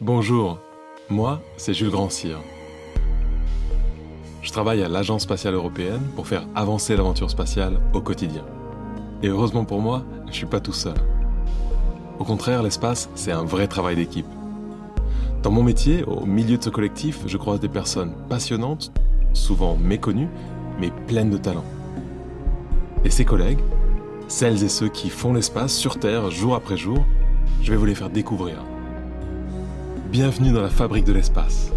Bonjour, moi c'est Jules Grandcir. Je travaille à l'Agence spatiale européenne pour faire avancer l'aventure spatiale au quotidien. Et heureusement pour moi, je suis pas tout seul. Au contraire, l'espace, c'est un vrai travail d'équipe. Dans mon métier, au milieu de ce collectif, je croise des personnes passionnantes, souvent méconnues, mais pleines de talent. Et ces collègues, celles et ceux qui font l'espace sur Terre jour après jour, je vais vous les faire découvrir. Bienvenue dans la fabrique de l'espace.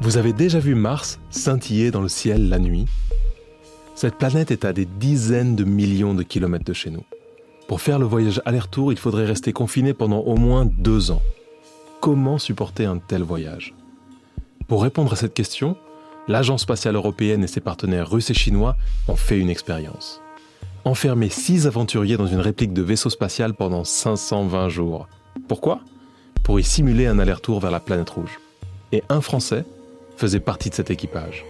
Vous avez déjà vu Mars scintiller dans le ciel la nuit? Cette planète est à des dizaines de millions de kilomètres de chez nous. Pour faire le voyage aller-retour, il faudrait rester confiné pendant au moins deux ans. Comment supporter un tel voyage? Pour répondre à cette question, l'Agence spatiale européenne et ses partenaires russes et chinois ont fait une expérience. Enfermer six aventuriers dans une réplique de vaisseau spatial pendant 520 jours. Pourquoi? Pour y simuler un aller-retour vers la planète rouge. Et un Français faisait partie de cet équipage.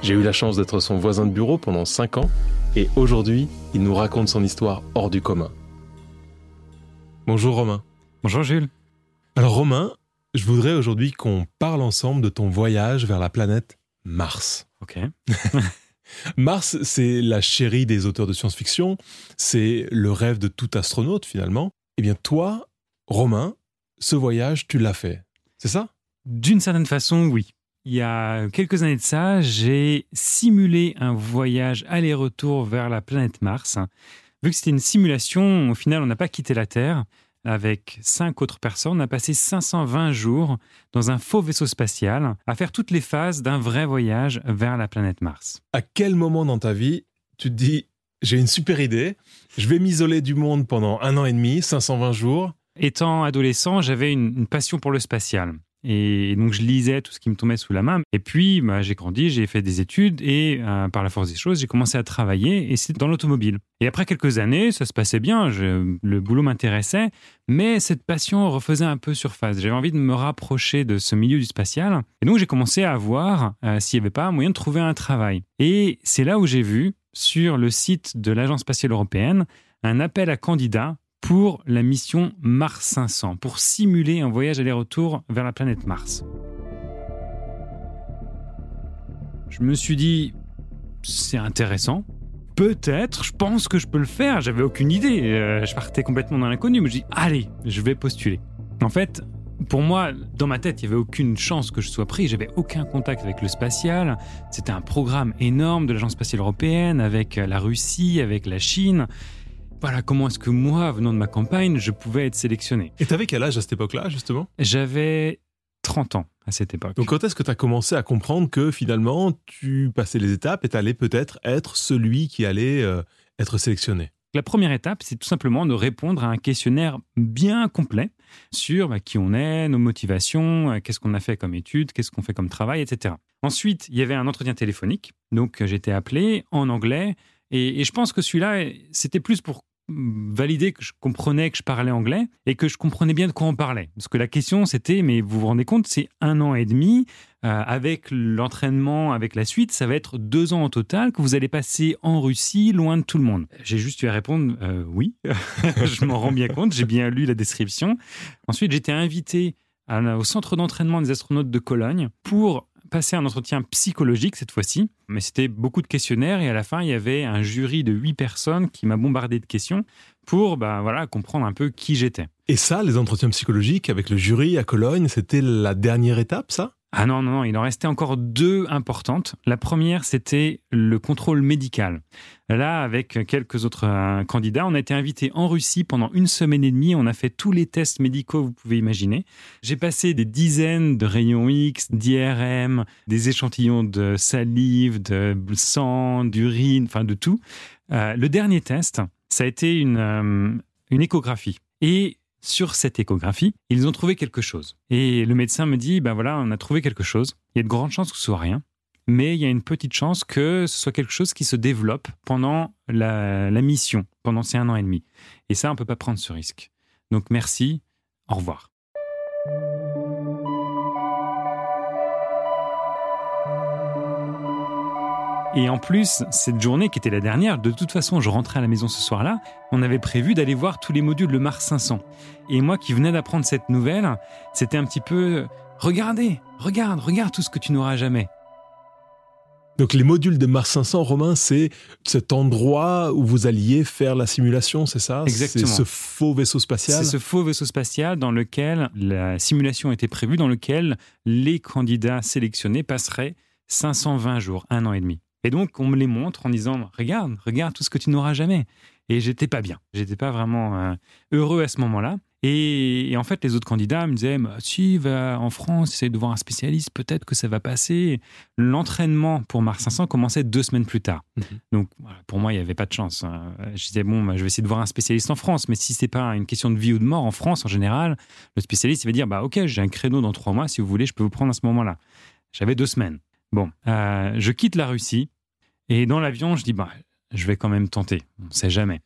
J'ai eu la chance d'être son voisin de bureau pendant 5 ans et aujourd'hui, il nous raconte son histoire hors du commun. Bonjour Romain. Bonjour Jules. Alors Romain, je voudrais aujourd'hui qu'on parle ensemble de ton voyage vers la planète Mars. Ok. Mars, c'est la chérie des auteurs de science-fiction, c'est le rêve de tout astronaute finalement. Eh bien toi, Romain, ce voyage, tu l'as fait, c'est ça? D'une certaine façon, oui. Il y a quelques années de ça, j'ai simulé un voyage aller-retour vers la planète Mars. Vu que c'était une simulation, au final, on n'a pas quitté la Terre. Avec cinq autres personnes, on a passé 520 jours dans un faux vaisseau spatial à faire toutes les phases d'un vrai voyage vers la planète Mars. À quel moment dans ta vie tu te dis j'ai une super idée, je vais m'isoler du monde pendant un an et demi, 520 jours? Étant adolescent, j'avais une, une passion pour le spatial. Et donc, je lisais tout ce qui me tombait sous la main. Et puis, bah, j'ai grandi, j'ai fait des études et euh, par la force des choses, j'ai commencé à travailler et c'est dans l'automobile. Et après quelques années, ça se passait bien, le boulot m'intéressait, mais cette passion refaisait un peu surface. J'avais envie de me rapprocher de ce milieu du spatial. Et donc, j'ai commencé à voir euh, s'il n'y avait pas moyen de trouver un travail. Et c'est là où j'ai vu, sur le site de l'Agence spatiale européenne, un appel à candidats pour la mission Mars 500, pour simuler un voyage aller-retour vers la planète Mars. Je me suis dit, c'est intéressant. Peut-être, je pense que je peux le faire. J'avais aucune idée. Euh, je partais complètement dans l'inconnu. Mais je dis, allez, je vais postuler. En fait, pour moi, dans ma tête, il n'y avait aucune chance que je sois pris. J'avais aucun contact avec le spatial. C'était un programme énorme de l'Agence spatiale européenne avec la Russie, avec la Chine voilà, comment est-ce que moi, venant de ma campagne, je pouvais être sélectionné. Et t'avais quel âge à cette époque-là, justement? J'avais 30 ans à cette époque. Donc quand est-ce que tu as commencé à comprendre que finalement, tu passais les étapes et tu allais peut-être être celui qui allait euh, être sélectionné? La première étape, c'est tout simplement de répondre à un questionnaire bien complet sur bah, qui on est, nos motivations, euh, qu'est-ce qu'on a fait comme études, qu'est-ce qu'on fait comme travail, etc. Ensuite, il y avait un entretien téléphonique. Donc, j'étais appelé en anglais. et je pense que celui-là, c'était plus pour valider que je comprenais que je parlais anglais et que je comprenais bien de quoi on parlait. Parce que la question, c'était, mais vous vous rendez compte, c'est un an et demi. Euh, avec l'entraînement, avec la suite, ça va être deux ans au total que vous allez passer en Russie, loin de tout le monde. J'ai juste eu à répondre euh, oui, je m'en rends bien compte, j'ai bien lu la description. Ensuite, j'étais invité au centre d'entraînement des astronautes de Cologne pour passer un entretien psychologique cette fois-ci, mais c'était beaucoup de questionnaires et à la fin, il y avait un jury de huit personnes qui m'a bombardé de questions pour bah, voilà, comprendre un peu qui j'étais. Et ça, les entretiens psychologiques avec le jury à Cologne, c'était la dernière étape, ça? Ah non, non, non, il en restait encore deux importantes. La première, c'était le contrôle médical. Là, avec quelques autres euh, candidats, on a été invités en Russie pendant une semaine et demie. On a fait tous les tests médicaux que vous pouvez imaginer. J'ai passé des dizaines de rayons X, d'IRM, des échantillons de salive, de sang, d'urine, enfin de tout. Euh, le dernier test, ça a été une, euh, une échographie. Et sur cette échographie, ils ont trouvé quelque chose. Et le médecin me dit, ben voilà, on a trouvé quelque chose. Il y a de grandes chances que ce soit rien, mais il y a une petite chance que ce soit quelque chose qui se développe pendant la, mission, pendant ces un an et demi. Et ça, on ne peut pas prendre ce risque. Donc merci, au revoir. Et en plus, cette journée qui était la dernière, de toute façon, je rentrais à la maison ce soir-là, on avait prévu d'aller voir tous les modules de Mars 500. Et moi qui venais d'apprendre cette nouvelle, c'était un petit peu, regardez, regarde, regarde tout ce que tu n'auras jamais. Donc les modules de Mars 500, Romain, c'est cet endroit où vous alliez faire la simulation, c'est ça? Exactement. C'est ce faux vaisseau spatial? C'est ce faux vaisseau spatial dans lequel la simulation était prévue, dans lequel les candidats sélectionnés passeraient 520 jours, un an et demi. Et donc on me les montre en disant regarde, regarde tout ce que tu n'auras jamais. Et j'étais pas bien, j'étais pas vraiment euh, heureux à ce moment-là. Et, en fait, les autres candidats me disaient bah, si, va en France, essaye de voir un spécialiste, peut-être que ça va passer. L'entraînement pour Mars 500 commençait deux semaines plus tard. Mhm. Donc, pour moi, il n'y avait pas de chance. Hein. Je disais bon, bah, je vais essayer de voir un spécialiste en France, mais si c'est pas une question de vie ou de mort en France, en général, le spécialiste il va dire bah ok, j'ai un créneau dans trois mois, si vous voulez, je peux vous prendre à ce moment-là. J'avais deux semaines. Bon, euh, je quitte la Russie et dans l'avion, je dis bah je vais quand même tenter. On ne sait jamais.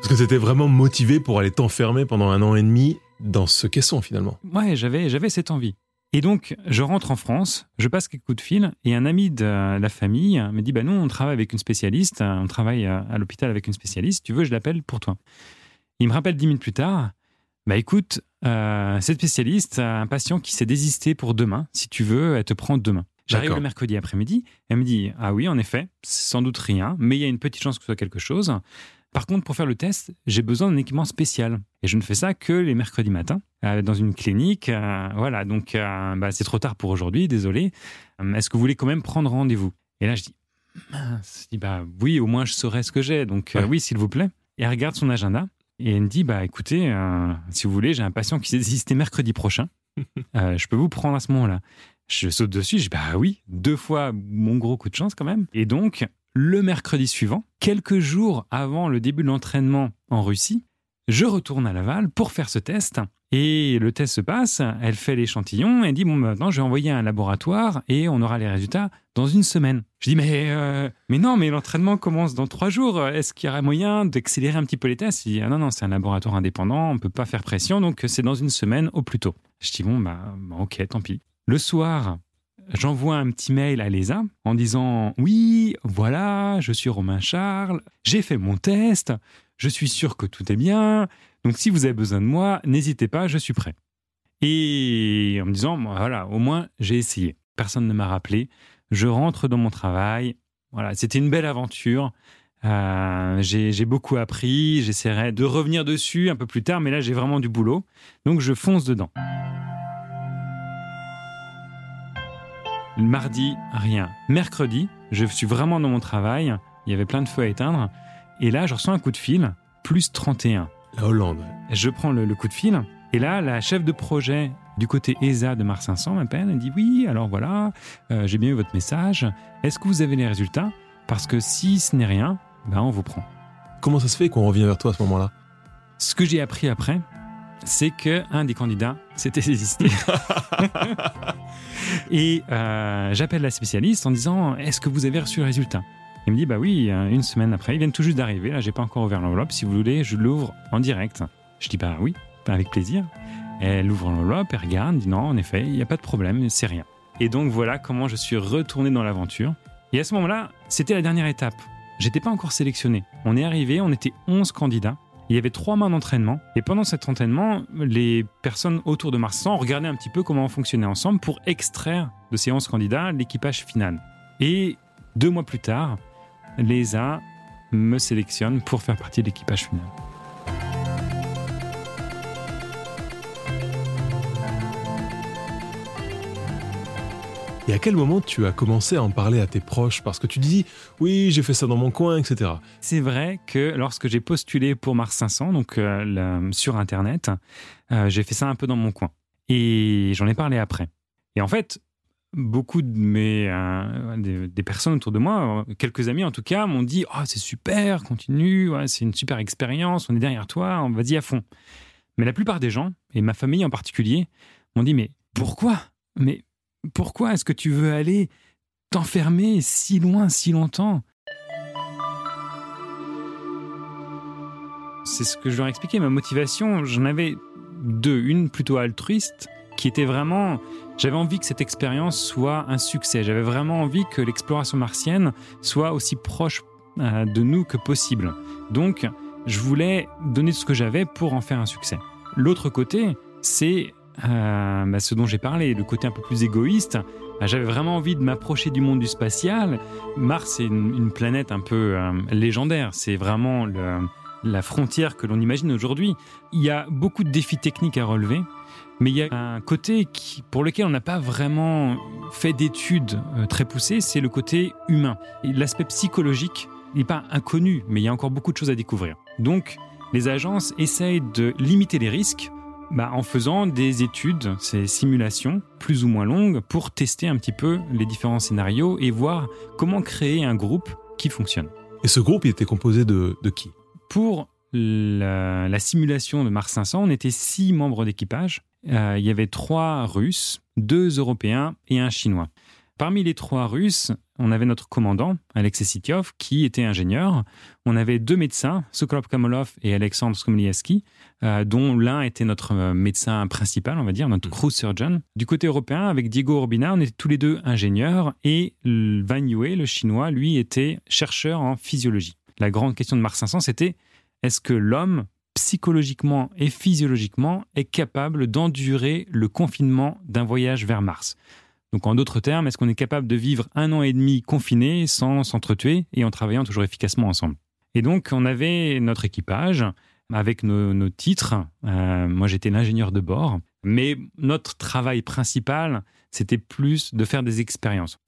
Parce que tu étais vraiment motivé pour aller t'enfermer pendant un an et demi dans ce caisson finalement. Ouais, j'avais, j'avais cette envie. Et donc, je rentre en France, je passe quelques coups de fil, et un ami de la famille me dit, bah nous, on travaille avec une spécialiste, on travaille à l'hôpital avec une spécialiste, tu veux, je l'appelle pour toi. Il me rappelle dix minutes plus tard, bah écoute, euh, cette spécialiste a un patient qui s'est désisté pour demain, si tu veux, elle te prend demain. J'arrive le mercredi après-midi, elle me dit, ah oui, en effet, sans doute rien, mais il y a une petite chance que ce soit quelque chose. Par contre, pour faire le test, j'ai besoin d'un équipement spécial. Et je ne fais ça que les mercredis matins, euh, dans une clinique. Euh, voilà, donc bah, c'est trop tard pour aujourd'hui, désolé. Est-ce que vous voulez quand même prendre rendez-vous? Et là, je dis, je dis, bah oui, au moins je saurai ce que j'ai. Donc oui, s'il vous plaît. Et elle regarde son agenda et elle me dit, bah écoutez, si vous voulez, j'ai un patient qui s'est désisté mercredi prochain. je peux vous prendre à ce moment-là. Je saute dessus, je dis, bah oui, deux fois mon gros coup de chance quand même. Et donc, le mercredi suivant, quelques jours avant le début de l'entraînement en Russie, je retourne à Laval pour faire ce test. Et le test se passe, elle fait l'échantillon, elle dit bon maintenant je vais envoyer un laboratoire et on aura les résultats dans une semaine. Je dis mais euh, mais non mais l'entraînement commence dans trois jours. Est-ce qu'il y aurait moyen d'accélérer un petit peu les tests? Il dit ah non non c'est un laboratoire indépendant, on peut pas faire pression donc c'est dans une semaine au plus tôt. Je dis bon bah, bah ok tant pis. Le soir j'envoie un petit mail à l'ESA en disant Oui, voilà, je suis Romain Charles, j'ai fait mon test, je suis sûr que tout est bien, donc si vous avez besoin de moi, n'hésitez pas, je suis prêt. Et en me disant Voilà, au moins j'ai essayé. Personne ne m'a rappelé. Je rentre dans mon travail. Voilà, c'était une belle aventure. Euh, j'ai beaucoup appris. J'essaierai de revenir dessus un peu plus tard, mais là j'ai vraiment du boulot. Donc je fonce dedans. Mardi, rien. Mercredi, je suis vraiment dans mon travail. Il y avait plein de feux à éteindre. Et là, je reçois un coup de fil, plus 31. La Hollande. Je prends le, coup de fil. Et là, la chef de projet du côté ESA de Mars 500 m'appelle. Elle dit Oui, alors voilà, euh, j'ai bien eu votre message. Est-ce que vous avez les résultats? Parce que si ce n'est rien, ben on vous prend. Comment ça se fait qu'on revient vers toi à ce moment-là? Ce que j'ai appris après, c'est que un des candidats s'était désisté. et euh, j'appelle la spécialiste en disant Est-ce que vous avez reçu le résultat? Il me dit Bah oui, euh, une semaine après, ils viennent tout juste d'arriver. Là, j'ai pas encore ouvert l'enveloppe. Si vous voulez, je l'ouvre en direct. Je dis Bah oui, avec plaisir. Elle ouvre l'enveloppe, elle regarde, dit Non, en effet, il n'y a pas de problème, c'est rien. Et donc voilà comment je suis retourné dans l'aventure. Et à ce moment-là, c'était la dernière étape. J'étais pas encore sélectionné. On est arrivé, on était 11 candidats. Il y avait trois mois d'entraînement. Et pendant cet entraînement, les personnes autour de Mars 100 regardaient un petit peu comment on fonctionnait ensemble pour extraire de ces 11 candidats l'équipage final. Et deux mois plus tard, l'ESA me sélectionne pour faire partie de l'équipage final. Et à quel moment tu as commencé à en parler à tes proches Parce que tu dis, oui, j'ai fait ça dans mon coin, etc. C'est vrai que lorsque j'ai postulé pour Mars 500, donc euh, sur Internet, euh, j'ai fait ça un peu dans mon coin. Et j'en ai parlé après. Et en fait, beaucoup de mes euh, des, personnes autour de moi, quelques amis en tout cas, m'ont dit oh, c'est super, continue, c'est une super expérience, on est derrière toi, va-y à fond. Mais la plupart des gens, et ma famille en particulier, m'ont dit mais pourquoi? Mais pourquoi est-ce que tu veux aller t'enfermer si loin, si longtemps? C'est ce que je leur ai expliqué. Ma motivation, j'en avais deux. Une plutôt altruiste qui était vraiment... J'avais envie que cette expérience soit un succès. J'avais vraiment envie que l'exploration martienne soit aussi proche euh, de nous que possible. Donc, je voulais donner ce que j'avais pour en faire un succès. L'autre côté, c'est euh, bah, ce dont j'ai parlé, le côté un peu plus égoïste. Bah, j'avais vraiment envie de m'approcher du monde du spatial. Mars est une, planète un peu euh, légendaire. C'est vraiment la frontière que l'on imagine aujourd'hui. Il y a beaucoup de défis techniques à relever. Mais il y a un côté qui, pour lequel on n'a pas vraiment fait d'études euh, très poussées, c'est le côté humain. L'aspect psychologique n'est pas inconnu, mais il y a encore beaucoup de choses à découvrir. Donc, les agences essayent de limiter les risques bah, en faisant des études, ces simulations plus ou moins longues, pour tester un petit peu les différents scénarios et voir comment créer un groupe qui fonctionne. Et ce groupe, il était composé de, qui? Pour la, la, simulation de Mars 500, on était six membres d'équipage. Euh, il y avait trois Russes, deux Européens et un Chinois. Parmi les trois Russes, on avait notre commandant, Alexei Sityov, qui était ingénieur. On avait deux médecins, Sokolov Kamolov et Alexandre Skomliaski, euh, dont l'un était notre euh, médecin principal, on va dire, notre crew surgeon. Du côté européen, avec Diego Urbina, on était tous les deux ingénieurs et Van Yue, le chinois, lui, était chercheur en physiologie. La grande question de Mars 500, c'était est-ce que l'homme, psychologiquement et physiologiquement, est capable d'endurer le confinement d'un voyage vers Mars? Donc en d'autres termes, est-ce qu'on est capable de vivre un an et demi confiné sans s'entretuer et en travaillant toujours efficacement ensemble? Et donc on avait notre équipage avec nos, titres. Euh, moi j'étais l'ingénieur de bord, mais notre travail principal, c'était plus de faire des expériences.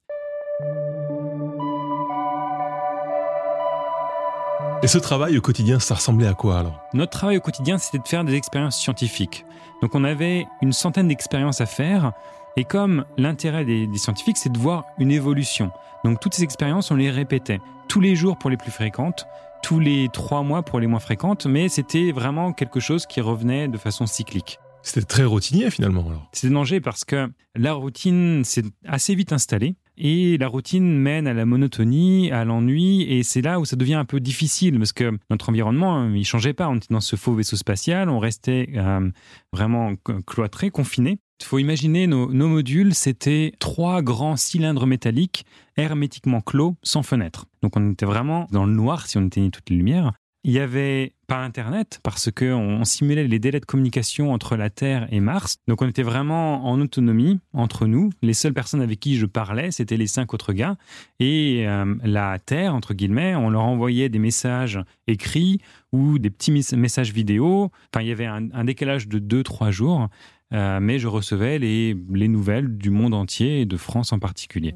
Et ce travail au quotidien, ça ressemblait à quoi alors? Notre travail au quotidien, c'était de faire des expériences scientifiques. Donc on avait une centaine d'expériences à faire et comme l'intérêt des, scientifiques, c'est de voir une évolution. Donc toutes ces expériences, on les répétait tous les jours pour les plus fréquentes, tous les trois mois pour les moins fréquentes, mais c'était vraiment quelque chose qui revenait de façon cyclique. C'était très routinier finalement alors? C'est danger parce que la routine s'est assez vite installée et la routine mène à la monotonie, à l'ennui et c'est là où ça devient un peu difficile parce que notre environnement il changeait pas. On était dans ce faux vaisseau spatial, on restait euh, vraiment cloîtré, confiné. Il faut imaginer nos, modules, c'était trois grands cylindres métalliques hermétiquement clos, sans fenêtre. Donc on était vraiment dans le noir si on éteignait toutes les lumières. Il y avait pas Internet parce qu'on simulait les délais de communication entre la Terre et Mars. Donc on était vraiment en autonomie entre nous. Les seules personnes avec qui je parlais, c'était les cinq autres gars. Et euh, la Terre, entre guillemets, on leur envoyait des messages écrits ou des petits messages vidéo. Enfin, il y avait un, décalage de deux, trois jours. Euh, mais je recevais les, nouvelles du monde entier et de France en particulier.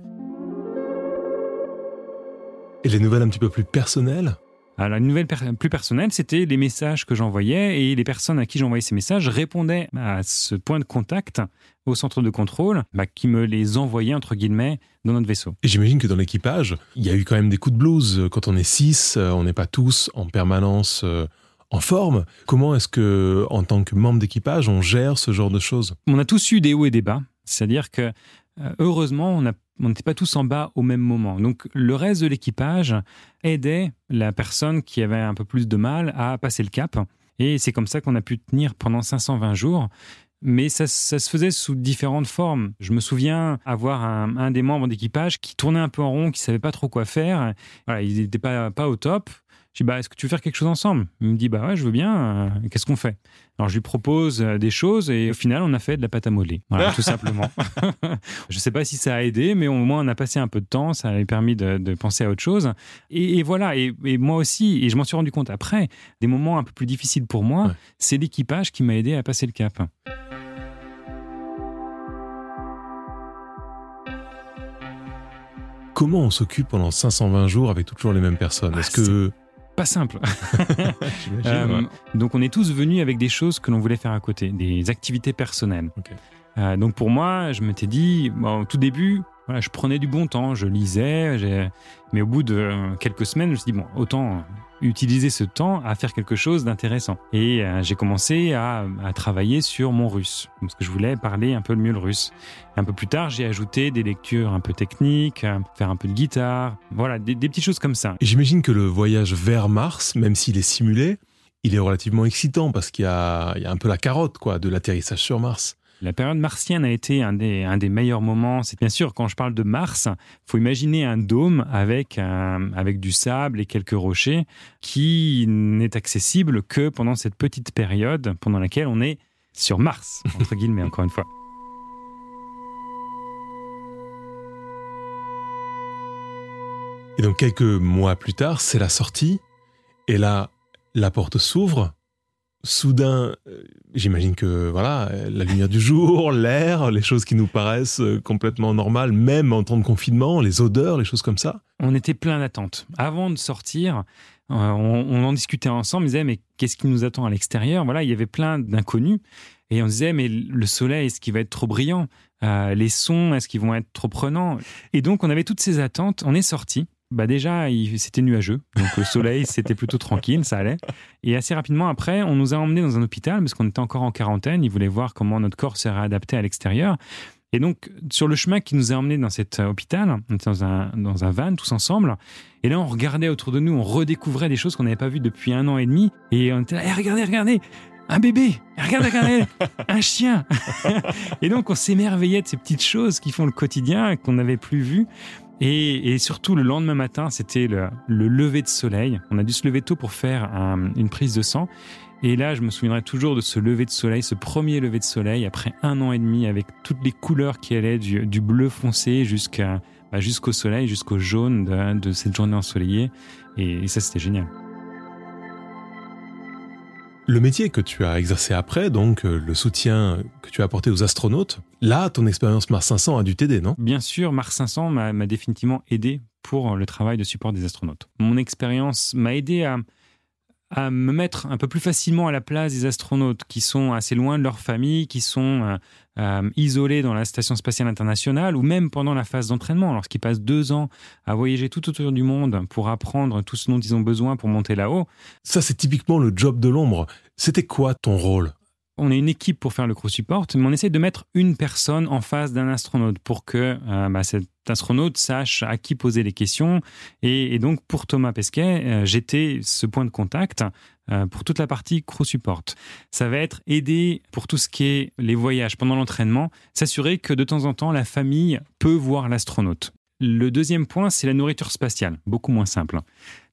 Et les nouvelles un petit peu plus personnelles? Alors, une nouvelle plus personnelle, c'était les messages que j'envoyais et les personnes à qui j'envoyais ces messages répondaient à ce point de contact au centre de contrôle bah, qui me les envoyait, entre guillemets, dans notre vaisseau. Et j'imagine que dans l'équipage, il y a eu quand même des coups de blues. Quand on est six, euh, on n'est pas tous en permanence euh, en forme. Comment est-ce que, en tant que membre d'équipage, on gère ce genre de choses? On a tous eu des hauts et des bas. C'est-à-dire que, euh, heureusement, on n'était pas tous en bas au même moment. Donc, le reste de l'équipage aidait la personne qui avait un peu plus de mal à passer le cap. Et c'est comme ça qu'on a pu tenir pendant 520 jours. Mais ça, se faisait sous différentes formes. Je me souviens avoir un, des membres d'équipage qui tournait un peu en rond, qui savait pas trop quoi faire. il n'était pas au top. Je dis, bah, est-ce que tu veux faire quelque chose ensemble? Il me dit, bah ouais, je veux bien. Euh, qu'est-ce qu'on fait? Alors, je lui propose euh, des choses et au final, on a fait de la pâte à modeler. Voilà, tout simplement. je ne sais pas si ça a aidé, mais au moins, on a passé un peu de temps. Ça a permis de, penser à autre chose. Et, voilà. Et, moi aussi, et je m'en suis rendu compte après, des moments un peu plus difficiles pour moi, c'est l'équipage qui m'a aidé à passer le cap. Comment on s'occupe pendant 520 jours avec toujours les mêmes personnes? Ah, Est-ce que pas simple. Euh, donc on est tous venus avec des choses que l'on voulait faire à côté, des activités personnelles. Euh, donc pour moi, je m'étais dit, bon, au tout début, je prenais du bon temps, je lisais, mais au bout de quelques semaines, je me suis dit, bon, autant utiliser ce temps à faire quelque chose d'intéressant. Et euh, j'ai commencé à, travailler sur mon russe, parce que je voulais parler un peu mieux le russe. un peu plus tard, j'ai ajouté des lectures un peu techniques, euh, faire un peu de guitare, voilà, des, petites choses comme ça. J'imagine que le voyage vers Mars, même s'il est simulé, il est relativement excitant parce qu'il y, y a, un peu la carotte quoi, de l'atterrissage sur Mars. La période martienne a été un des, meilleurs moments. C'est bien sûr, quand je parle de Mars, faut imaginer un dôme avec, avec du sable et quelques rochers qui n'est accessible que pendant cette petite période pendant laquelle on est sur Mars, entre guillemets, encore une fois. Et donc quelques mois plus tard, c'est la sortie. Et là, la porte s'ouvre. Soudain, euh, j'imagine que voilà, la lumière du jour, l'air, les choses qui nous paraissent euh, complètement normales, même en temps de confinement, les odeurs, les choses comme ça. On était plein d'attentes. Avant de sortir, euh, on, en discutait ensemble. On disait mais qu'est-ce qui nous attend à l'extérieur? Voilà, il y avait plein d'inconnus. Et on disait, mais le soleil, est-ce qu'il va être trop brillant? Les sons, est-ce qu'ils vont être trop prenants? Et donc, on avait toutes ces attentes. On est sorti bah déjà, c'était nuageux. Donc le soleil, c'était plutôt tranquille, ça allait. Et assez rapidement après, on nous a emmenés dans un hôpital parce qu'on était encore en quarantaine. Ils voulaient voir comment notre corps serait adapté à l'extérieur. Et donc, sur le chemin qui nous a emmenés dans cet euh, hôpital, on était dans un, dans un van tous ensemble. Et là, on regardait autour de nous, on redécouvrait des choses qu'on n'avait pas vues depuis un an et demi. Et on était là, eh, regardez, regardez, un bébé, regardez, regardez, un chien. et donc, on s'émerveillait de ces petites choses qui font le quotidien, qu'on n'avait plus vues. Et, surtout, le lendemain matin, c'était le, lever de soleil. On a dû se lever tôt pour faire une prise de sang. Et là, je me souviendrai toujours de ce lever de soleil, ce premier lever de soleil, après un an et demi, avec toutes les couleurs qui allaient du, bleu foncé bah, jusqu'au soleil, jusqu'au jaune de, cette journée ensoleillée. et ça, c'était génial. Le métier que tu as exercé après, donc euh, le soutien que tu as apporté aux astronautes, là, ton expérience Mars 500 a dû t'aider, non? Bien sûr, Mars 500 m'a définitivement aidé pour le travail de support des astronautes. Mon expérience m'a aidé à, à me mettre un peu plus facilement à la place des astronautes qui sont assez loin de leur famille, qui sont euh, euh, isolés dans la Station spatiale internationale, ou même pendant la phase d'entraînement, lorsqu'ils passent deux ans à voyager tout autour du monde pour apprendre tout ce dont ils ont besoin pour monter là-haut. Ça, c'est typiquement le job de l'ombre. C'était quoi ton rôle? On est une équipe pour faire le crew support, mais on essaie de mettre une personne en face d'un astronaute pour que euh, bah, cet astronaute sache à qui poser les questions. Et, donc, pour Thomas Pesquet, euh, j'étais ce point de contact euh, pour toute la partie crew support. Ça va être aider pour tout ce qui est les voyages pendant l'entraînement, s'assurer que de temps en temps, la famille peut voir l'astronaute. Le deuxième point, c'est la nourriture spatiale, beaucoup moins simple.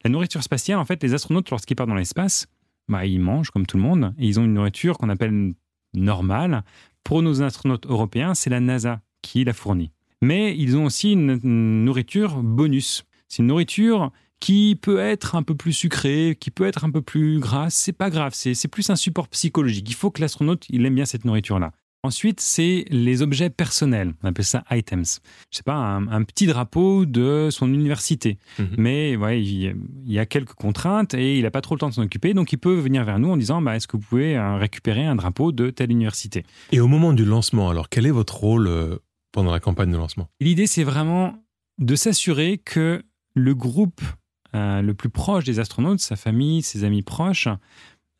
La nourriture spatiale, en fait, les astronautes, lorsqu'ils partent dans l'espace, bah, ils mangent comme tout le monde et ils ont une nourriture qu'on appelle normale. Pour nos astronautes européens, c'est la NASA qui la fournit. Mais ils ont aussi une nourriture bonus. C'est une nourriture qui peut être un peu plus sucrée, qui peut être un peu plus grasse. C'est pas grave, c'est plus un support psychologique. Il faut que l'astronaute il aime bien cette nourriture-là. Ensuite, c'est les objets personnels. On appelle ça items. Je sais pas, un, petit drapeau de son université. Mhm. Mais ouais, il, y a quelques contraintes et il n'a pas trop le temps de s'en occuper. Donc, il peut venir vers nous en disant bah, Est-ce que vous pouvez euh, récupérer un drapeau de telle université? Et au moment du lancement, alors, quel est votre rôle euh, pendant la campagne de lancement? L'idée, c'est vraiment de s'assurer que le groupe euh, le plus proche des astronautes, sa famille, ses amis proches,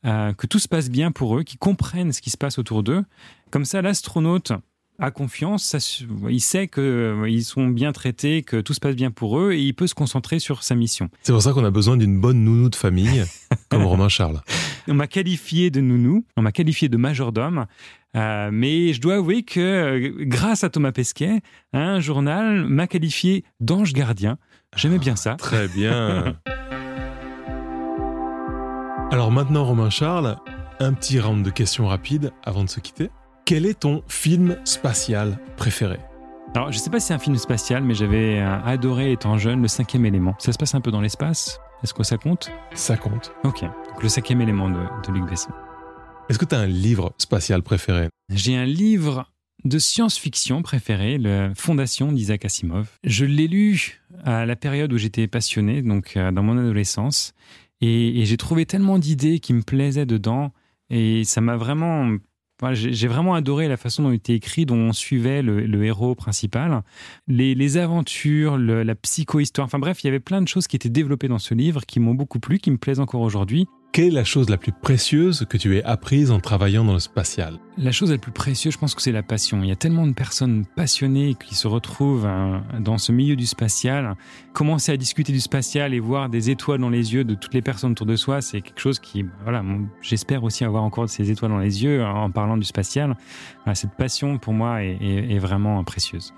euh, que tout se passe bien pour eux, qu'ils comprennent ce qui se passe autour d'eux. Comme ça, l'astronaute a confiance, il sait qu'ils euh, sont bien traités, que tout se passe bien pour eux et il peut se concentrer sur sa mission. C'est pour ça qu'on a besoin d'une bonne nounou de famille, comme Romain Charles. On m'a qualifié de nounou, on m'a qualifié de majordome. Euh, mais je dois avouer que grâce à Thomas Pesquet, un journal m'a qualifié d'ange gardien. J'aimais bien ça. Très bien. Alors maintenant, Romain Charles, un petit round de questions rapides avant de se quitter. Quel est ton film spatial préféré? Alors, je ne sais pas si c'est un film spatial, mais j'avais euh, adoré étant jeune le cinquième élément. Ça se passe un peu dans l'espace? Est-ce que ça compte? Ça compte. Ok, donc le cinquième élément de, Luc Besson. Est-ce que tu as un livre spatial préféré? J'ai un livre de science-fiction préféré, la Fondation d'Isaac Asimov. Je l'ai lu à la période où j'étais passionné, donc euh, dans mon adolescence. Et, j'ai trouvé tellement d'idées qui me plaisaient dedans. Et ça m'a vraiment. j'ai vraiment adoré la façon dont il était écrit, dont on suivait le, héros principal. Les, aventures, la psychohistoire. Enfin bref, il y avait plein de choses qui étaient développées dans ce livre qui m'ont beaucoup plu, qui me plaisent encore aujourd'hui. Quelle est la chose la plus précieuse que tu aies apprise en travaillant dans le spatial? La chose la plus précieuse, je pense que c'est la passion. Il y a tellement de personnes passionnées qui se retrouvent hein, dans ce milieu du spatial. Commencer à discuter du spatial et voir des étoiles dans les yeux de toutes les personnes autour de soi, c'est quelque chose qui, voilà, j'espère aussi avoir encore ces étoiles dans les yeux en parlant du spatial. cette passion, pour moi, est vraiment précieuse.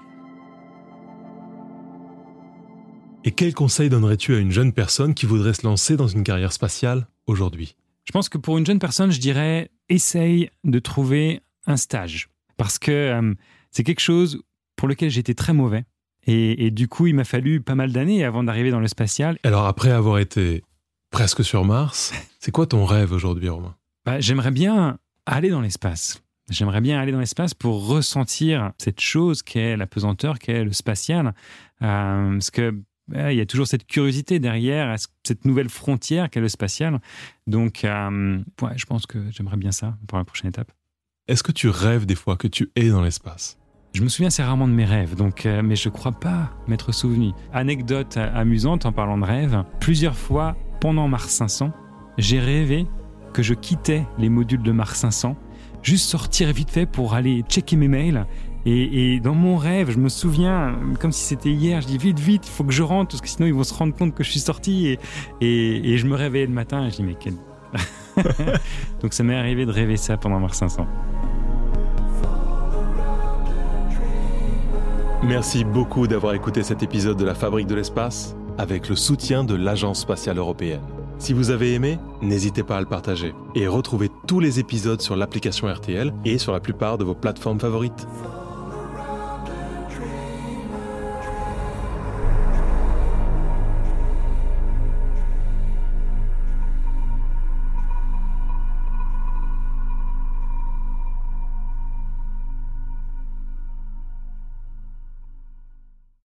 Et quel conseil donnerais-tu à une jeune personne qui voudrait se lancer dans une carrière spatiale aujourd'hui? Je pense que pour une jeune personne, je dirais essaye de trouver un stage. Parce que euh, c'est quelque chose pour lequel j'étais très mauvais. Et, du coup, il m'a fallu pas mal d'années avant d'arriver dans le spatial. Alors après avoir été presque sur Mars, c'est quoi ton rêve aujourd'hui, Romain? Bah, J'aimerais bien aller dans l'espace. J'aimerais bien aller dans l'espace pour ressentir cette chose qu'est la pesanteur, qu'est le spatial. Euh, parce que il y a toujours cette curiosité derrière, cette nouvelle frontière qu'est le spatial. Donc, euh, je pense que j'aimerais bien ça pour la prochaine étape. Est-ce que tu rêves des fois que tu es dans l'espace? Je me souviens assez rarement de mes rêves, donc, euh, mais je ne crois pas m'être souvenu. Anecdote amusante en parlant de rêves, plusieurs fois pendant Mars 500, j'ai rêvé que je quittais les modules de Mars 500, juste sortir vite fait pour aller checker mes mails et, dans mon rêve, je me souviens, comme si c'était hier, je dis vite, vite, il faut que je rentre, parce que sinon ils vont se rendre compte que je suis sorti. Et, je me réveillais le matin et je dis, mais quel. Donc ça m'est arrivé de rêver ça pendant Mars 500. Merci beaucoup d'avoir écouté cet épisode de la Fabrique de l'espace avec le soutien de l'Agence spatiale européenne. Si vous avez aimé, n'hésitez pas à le partager et retrouvez tous les épisodes sur l'application RTL et sur la plupart de vos plateformes favorites.